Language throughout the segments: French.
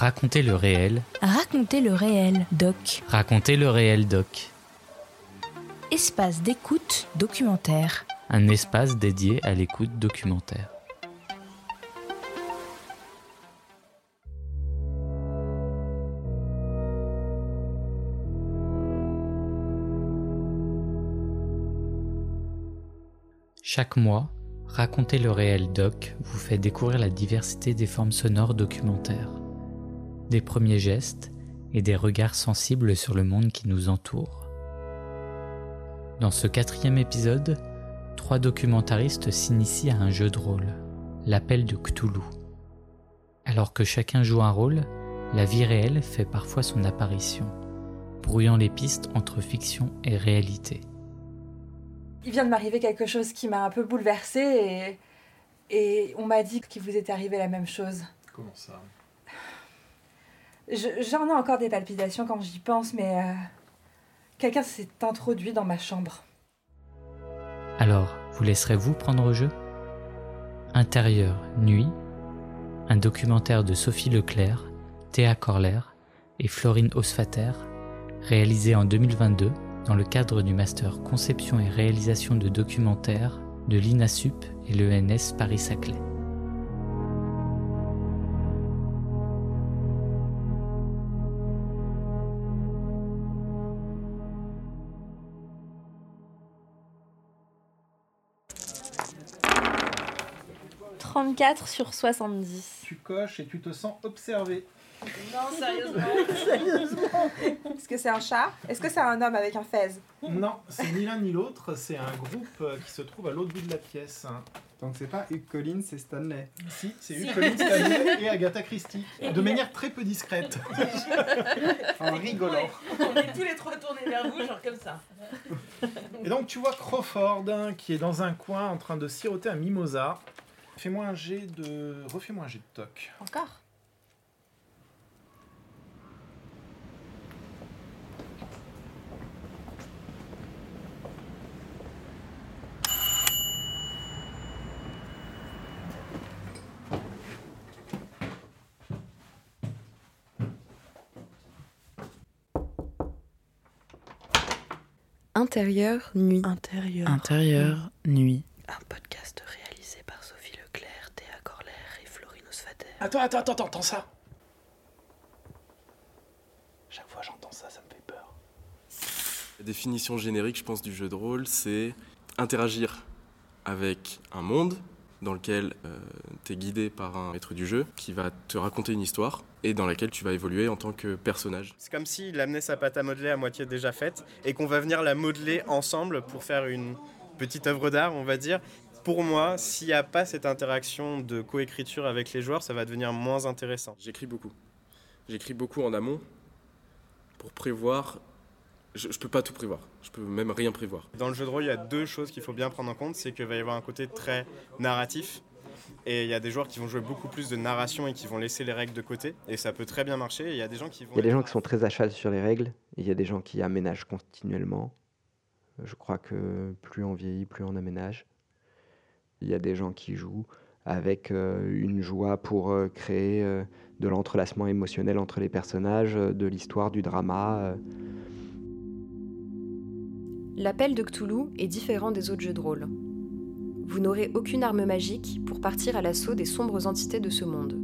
Racontez le réel. Racontez le réel, doc. Racontez le réel, doc. Espace d'écoute documentaire. Un espace dédié à l'écoute documentaire. Chaque mois, Racontez le réel doc vous fait découvrir la diversité des formes sonores documentaires, des premiers gestes et des regards sensibles sur le monde qui nous entoure. Dans ce quatrième épisode, trois documentaristes s'initient à un jeu de rôle, l'appel de Cthulhu. Alors que chacun joue un rôle, la vie réelle fait parfois son apparition, brouillant les pistes entre fiction et réalité. Il vient de m'arriver quelque chose qui m'a un peu bouleversée et, et on m'a dit qu'il vous était arrivé la même chose. Comment ça? J'en ai encore des palpitations quand j'y pense, mais euh, quelqu'un s'est introduit dans ma chambre. Alors, vous laisserez-vous prendre au jeu? Intérieur, nuit, un documentaire de Sophie Leclerc, Théa Corler et Florine Osfater, réalisé en 2022 dans le cadre du master conception et réalisation de documentaires de l'INASUP et l'ENS Paris-Saclay. « 34 sur 70. Tu coches et tu te sens observé. Non, sérieusement. sérieusement. Est-ce que c'est un chat? Est-ce que c'est un homme avec un fez? Non, c'est ni l'un ni l'autre. C'est un groupe euh, qui se trouve à l'autre bout de la pièce. Donc c'est pas Hugh Collins, c'est Stanley. Si, c'est Hugh Collins, Stanley et Agatha Christie. De manière très peu discrète. en rigolant. On est tous les trois tournés vers vous, genre comme ça. Et donc tu vois Crawford hein, qui est dans un coin en train de siroter un mimosa. Fais-moi un jet de. Refais-moi un jet de toc. Encore? Intérieur, nuit. Intérieur. Intérieur, nuit. Un podcast réalisé par Sophie Leclerc, Théa Corler et Florine Osfater. Attends, attends, attends, attends ça Chaque fois j'entends ça, ça me fait peur. La définition générique, je pense, du jeu de rôle, c'est interagir avec un monde dans lequel euh, tu es guidé par un maître du jeu qui va te raconter une histoire et dans laquelle tu vas évoluer en tant que personnage. C'est comme s'il amenait sa pâte à modeler à moitié déjà faite et qu'on va venir la modeler ensemble pour faire une petite œuvre d'art, on va dire. Pour moi, s'il n'y a pas cette interaction de coécriture avec les joueurs, ça va devenir moins intéressant. J'écris beaucoup. J'écris beaucoup en amont pour prévoir je, ne peux pas tout prévoir. Je peux même rien prévoir. Dans le jeu de rôle, il y a deux choses qu'il faut bien prendre en compte. C'est qu'il va y avoir un côté très narratif. Et il y a des joueurs qui vont jouer beaucoup plus de narration et qui vont laisser les règles de côté. Et ça peut très bien marcher. Il y a des gens qui vont. Il y a des gens qui sont très à cheval sur les règles. Il y a des gens qui aménagent continuellement. Je crois que plus on vieillit, plus on aménage. Il y a des gens qui jouent avec euh, une joie pour euh, créer euh, de l'entrelacement émotionnel entre les personnages, de l'histoire, du drama. L'appel de Cthulhu est différent des autres jeux de rôle. Vous n'aurez aucune arme magique pour partir à l'assaut des sombres entités de ce monde.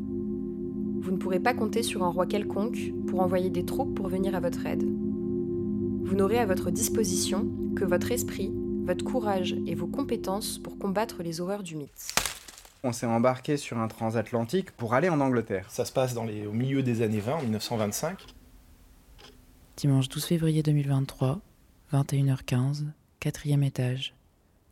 Vous ne pourrez pas compter sur un roi quelconque pour envoyer des troupes pour venir à votre aide. Vous n'aurez à votre disposition que votre esprit, votre courage et vos compétences pour combattre les horreurs du mythe. On s'est embarqué sur un transatlantique pour aller en Angleterre. Ça se passe dans les, au milieu des années 20, en 1925. Dimanche 12 février 2023, 21h15, quatrième étage.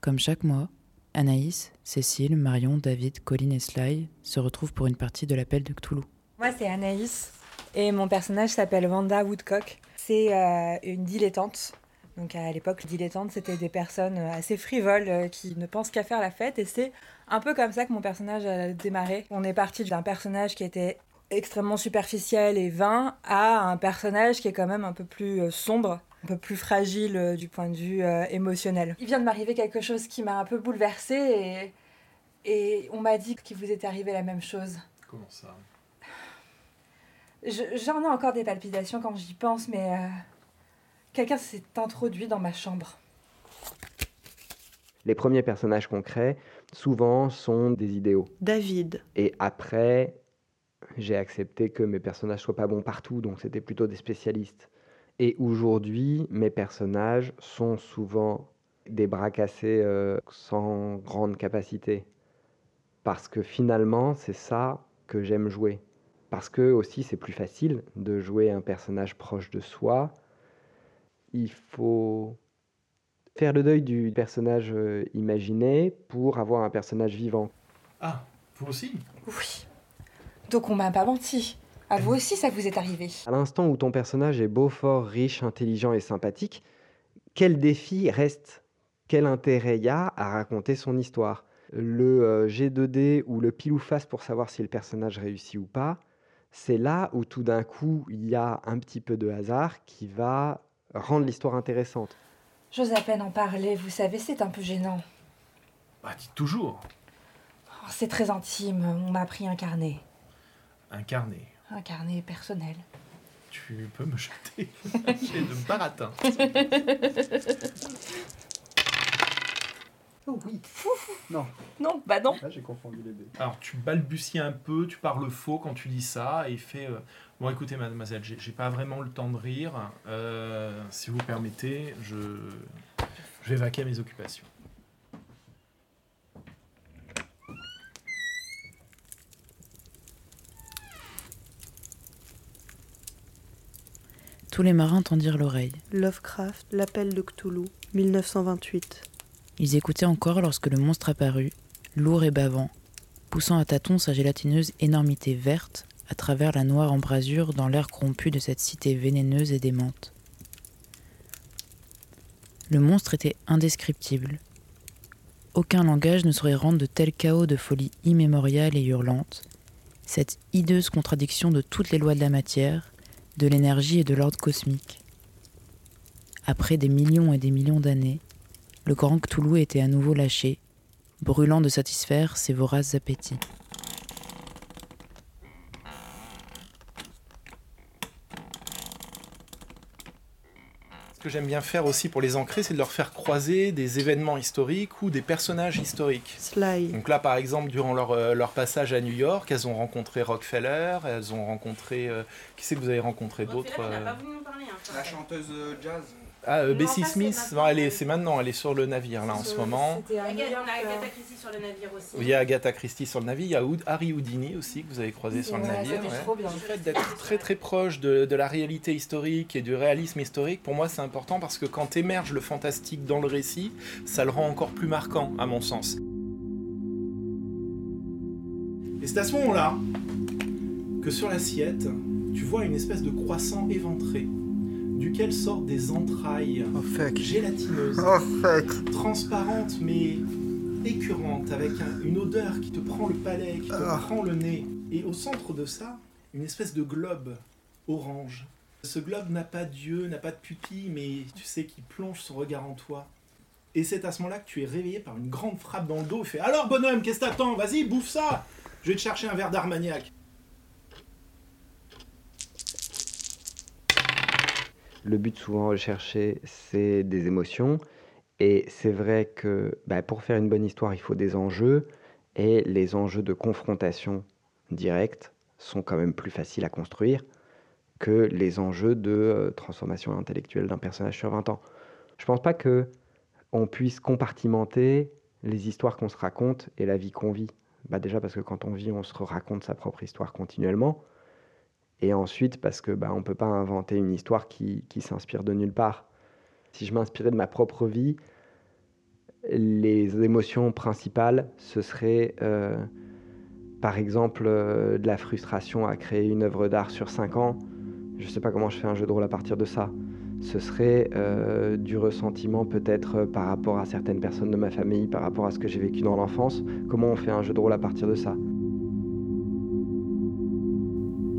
Comme chaque mois, Anaïs, Cécile, Marion, David, Colline et Sly se retrouvent pour une partie de l'appel de Cthulhu. Moi, c'est Anaïs et mon personnage s'appelle Wanda Woodcock. C'est euh, une dilettante. Donc à l'époque, dilettante, c'était des personnes assez frivoles euh, qui ne pensent qu'à faire la fête et c'est un peu comme ça que mon personnage a démarré. On est parti d'un personnage qui était extrêmement superficiel et vain à un personnage qui est quand même un peu plus euh, sombre un peu plus fragile euh, du point de vue euh, émotionnel. Il vient de m'arriver quelque chose qui m'a un peu bouleversée et, et on m'a dit qu'il vous était arrivé la même chose. Comment ça? J'en ai encore des palpitations quand j'y pense, mais euh, quelqu'un s'est introduit dans ma chambre. Les premiers personnages qu'on crée, souvent, sont des idéaux. David. Et après, j'ai accepté que mes personnages soient pas bons partout, donc c'était plutôt des spécialistes. Et aujourd'hui, mes personnages sont souvent des bras cassés euh, sans grande capacité. Parce que finalement, c'est ça que j'aime jouer. Parce que aussi, c'est plus facile de jouer un personnage proche de soi. Il faut faire le deuil du personnage euh, imaginé pour avoir un personnage vivant. Ah, vous aussi? Oui. Donc on m'a pas menti. À vous aussi, ça vous est arrivé. À l'instant où ton personnage est beau, fort, riche, intelligent et sympathique, quel défi reste? Quel intérêt y a à raconter son histoire? Le euh, G2D ou le pile ou face pour savoir si le personnage réussit ou pas, c'est là où tout d'un coup il y a un petit peu de hasard qui va rendre l'histoire intéressante. J'ose à peine en parler, vous savez, c'est un peu gênant. Bah, dites toujours. Oh, c'est très intime, on m'a pris un carnet. Un carnet. Un carnet personnel. Tu peux me jeter J'ai de baratin. Non. Non, bah non. Là, j'ai confondu les dés. Alors, tu balbuties un peu, tu parles faux quand tu dis ça, et il fait euh, Bon, écoutez, mademoiselle, j'ai j'ai pas vraiment le temps de rire. Euh, si vous permettez, je, je vais vaquer à mes occupations. Tous les marins tendirent l'oreille. Lovecraft, L'appel de Cthulhu, 1928. Ils écoutaient encore lorsque le monstre apparut, lourd et bavant, poussant à tâtons sa gélatineuse énormité verte à travers la noire embrasure dans l'air corrompu de cette cité vénéneuse et démente. Le monstre était indescriptible. Aucun langage ne saurait rendre de tel chaos de folie immémoriale et hurlante, cette hideuse contradiction de toutes les lois de la matière, de l'énergie et de l'ordre cosmique. Après des millions et des millions d'années, le grand Cthulhu était à nouveau lâché, brûlant de satisfaire ses voraces appétits. Ce que j'aime bien faire aussi pour les ancrer, c'est de leur faire croiser des événements historiques ou des personnages historiques. Sly. Donc là, par exemple, durant leur, euh, leur passage à New York, elles ont rencontré Rockefeller, elles ont rencontré... euh, qui c'est que vous avez rencontré d'autres euh, La chanteuse jazz. Ah, euh, Non, Bessie pas, Smith, maintenant. non, elle est, c'est maintenant, elle est sur le navire là en ce moment. On a Agatha Christie sur le navire aussi. Il y a Agatha Christie sur le navire, il y a Harry Houdini aussi que vous avez croisé sur le navire. c'était ouais. trop bien. Le fait d'être très très proche de, de la réalité historique et du réalisme historique, pour moi c'est important parce que quand émerge le fantastique dans le récit, ça le rend encore plus marquant à mon sens. Et c'est à ce moment-là que sur l'assiette, tu vois une espèce de croissant éventré duquel sortent des entrailles gélatineuses, transparentes mais écœurantes, avec un- une odeur qui te prend le palais, qui te prend le nez. Et au centre de ça, une espèce de globe orange. Ce globe n'a pas d'yeux, n'a pas de pupille, mais tu sais qu'il plonge son regard en toi. Et c'est à ce moment-là que tu es réveillé par une grande frappe dans le dos. Il fait Alors bonhomme, qu'est-ce que t'attends? Vas-y, bouffe ça Je vais te chercher un verre d'Armagnac. Le but souvent recherché, c'est des émotions. Et c'est vrai que bah, pour faire une bonne histoire, il faut des enjeux. Et les enjeux de confrontation directe sont quand même plus faciles à construire que les enjeux de euh, transformation intellectuelle d'un personnage sur 20 ans. Je pense pas que on puisse compartimenter les histoires qu'on se raconte et la vie qu'on vit. Bah déjà parce que quand on vit, on se raconte sa propre histoire continuellement. Et ensuite, parce que bah, on ne peut pas inventer une histoire qui, qui s'inspire de nulle part. Si je m'inspirais de ma propre vie, les émotions principales, ce serait euh, par exemple euh, de la frustration à créer une œuvre d'art sur 5 ans. Je ne sais pas comment je fais un jeu de rôle à partir de ça. Ce serait euh, du ressentiment peut-être par rapport à certaines personnes de ma famille, par rapport à ce que j'ai vécu dans l'enfance. Comment on fait un jeu de rôle à partir de ça?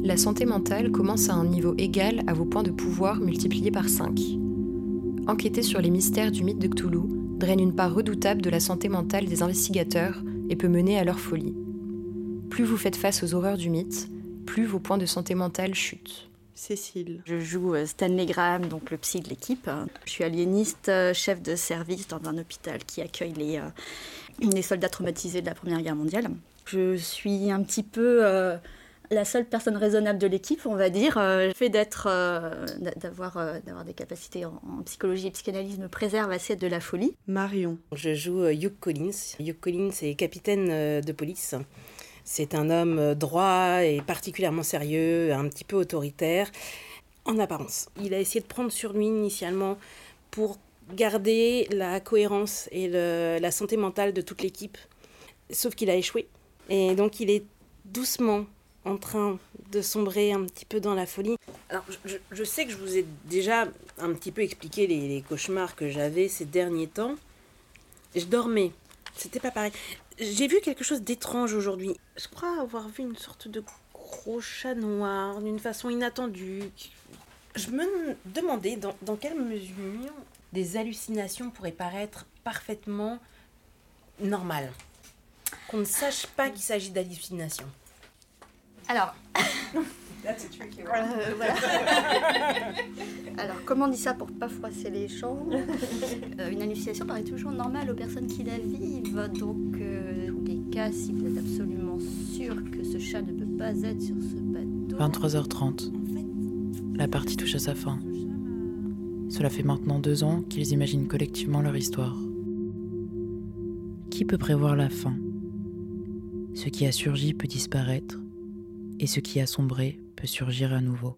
La santé mentale commence à un niveau égal à vos points de pouvoir multipliés par 5. Enquêter sur les mystères du mythe de Cthulhu draine une part redoutable de la santé mentale des investigateurs et peut mener à leur folie. Plus vous faites face aux horreurs du mythe, plus vos points de santé mentale chutent. Cécile. Je joue euh, Stanley Graham, donc le psy de l'équipe. Je suis aliéniste, euh, chef de service dans un hôpital qui accueille les, euh, les soldats traumatisés de la Première Guerre mondiale. Je suis un petit peu la seule personne raisonnable de l'équipe, on va dire. Le fait d'être, d'avoir, d'avoir des capacités en, psychologie et psychanalyse me préserve assez de la folie. Marion. Je joue Hugh Collins. Hugh Collins est capitaine de police. C'est un homme euh, droit et particulièrement sérieux, un petit peu autoritaire, en apparence. Il a essayé de prendre sur lui initialement pour garder la cohérence et la santé mentale de toute l'équipe. Sauf qu'il a échoué. Et donc il est doucement en train de sombrer un petit peu dans la folie. Alors je, sais que je vous ai déjà un petit peu expliqué les, cauchemars que j'avais ces derniers temps. Je dormais. C'était pas pareil. J'ai vu quelque chose d'étrange aujourd'hui. Je crois avoir vu une sorte de gros chat noir d'une façon inattendue. Je me demandais dans quelle mesure des hallucinations pourraient paraître parfaitement normales. Qu'on ne sache pas qu'il s'agit d'hallucinations. Alors. Euh, Alors, comment on dit ça pour pas froisser les champs euh, Une hallucination paraît toujours normale aux personnes qui la vivent. Donc, euh, tous les cas, si vous êtes absolument sûr que ce chat ne peut pas être sur ce bateau. 23h30. La partie touche à sa fin. Cela fait maintenant deux ans qu'ils imaginent collectivement leur histoire. Qui peut prévoir la fin? Ce qui a surgi peut disparaître, et ce qui a sombré peut surgir à nouveau.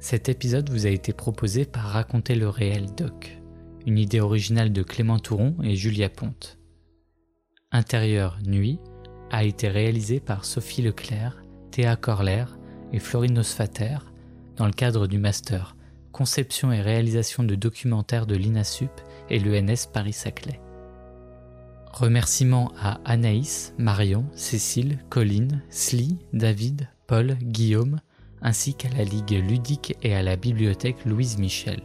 Cet épisode vous a été proposé par Raconter le réel Doc, une idée originale de Clément Touron et Julia Ponte. Intérieur Nuit a été réalisé par Sophie Leclerc, Théa Corler et Florine Osfater dans le cadre du master Conception et réalisation de documentaires de l'INASUP et l'ENS Paris-Saclay. Remerciements à Anaïs, Marion, Cécile, Colline, Sly, David, Paul, Guillaume, ainsi qu'à la Ligue ludique et à la bibliothèque Louise Michel.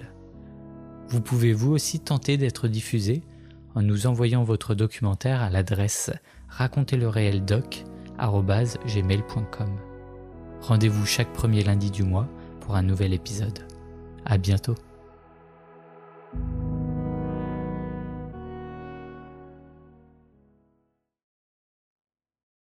Vous pouvez vous aussi tenter d'être diffusé en nous envoyant votre documentaire à l'adresse racontez-le-réel-doc@gmail.com. Rendez-vous chaque premier lundi du mois pour un nouvel épisode. À bientôt.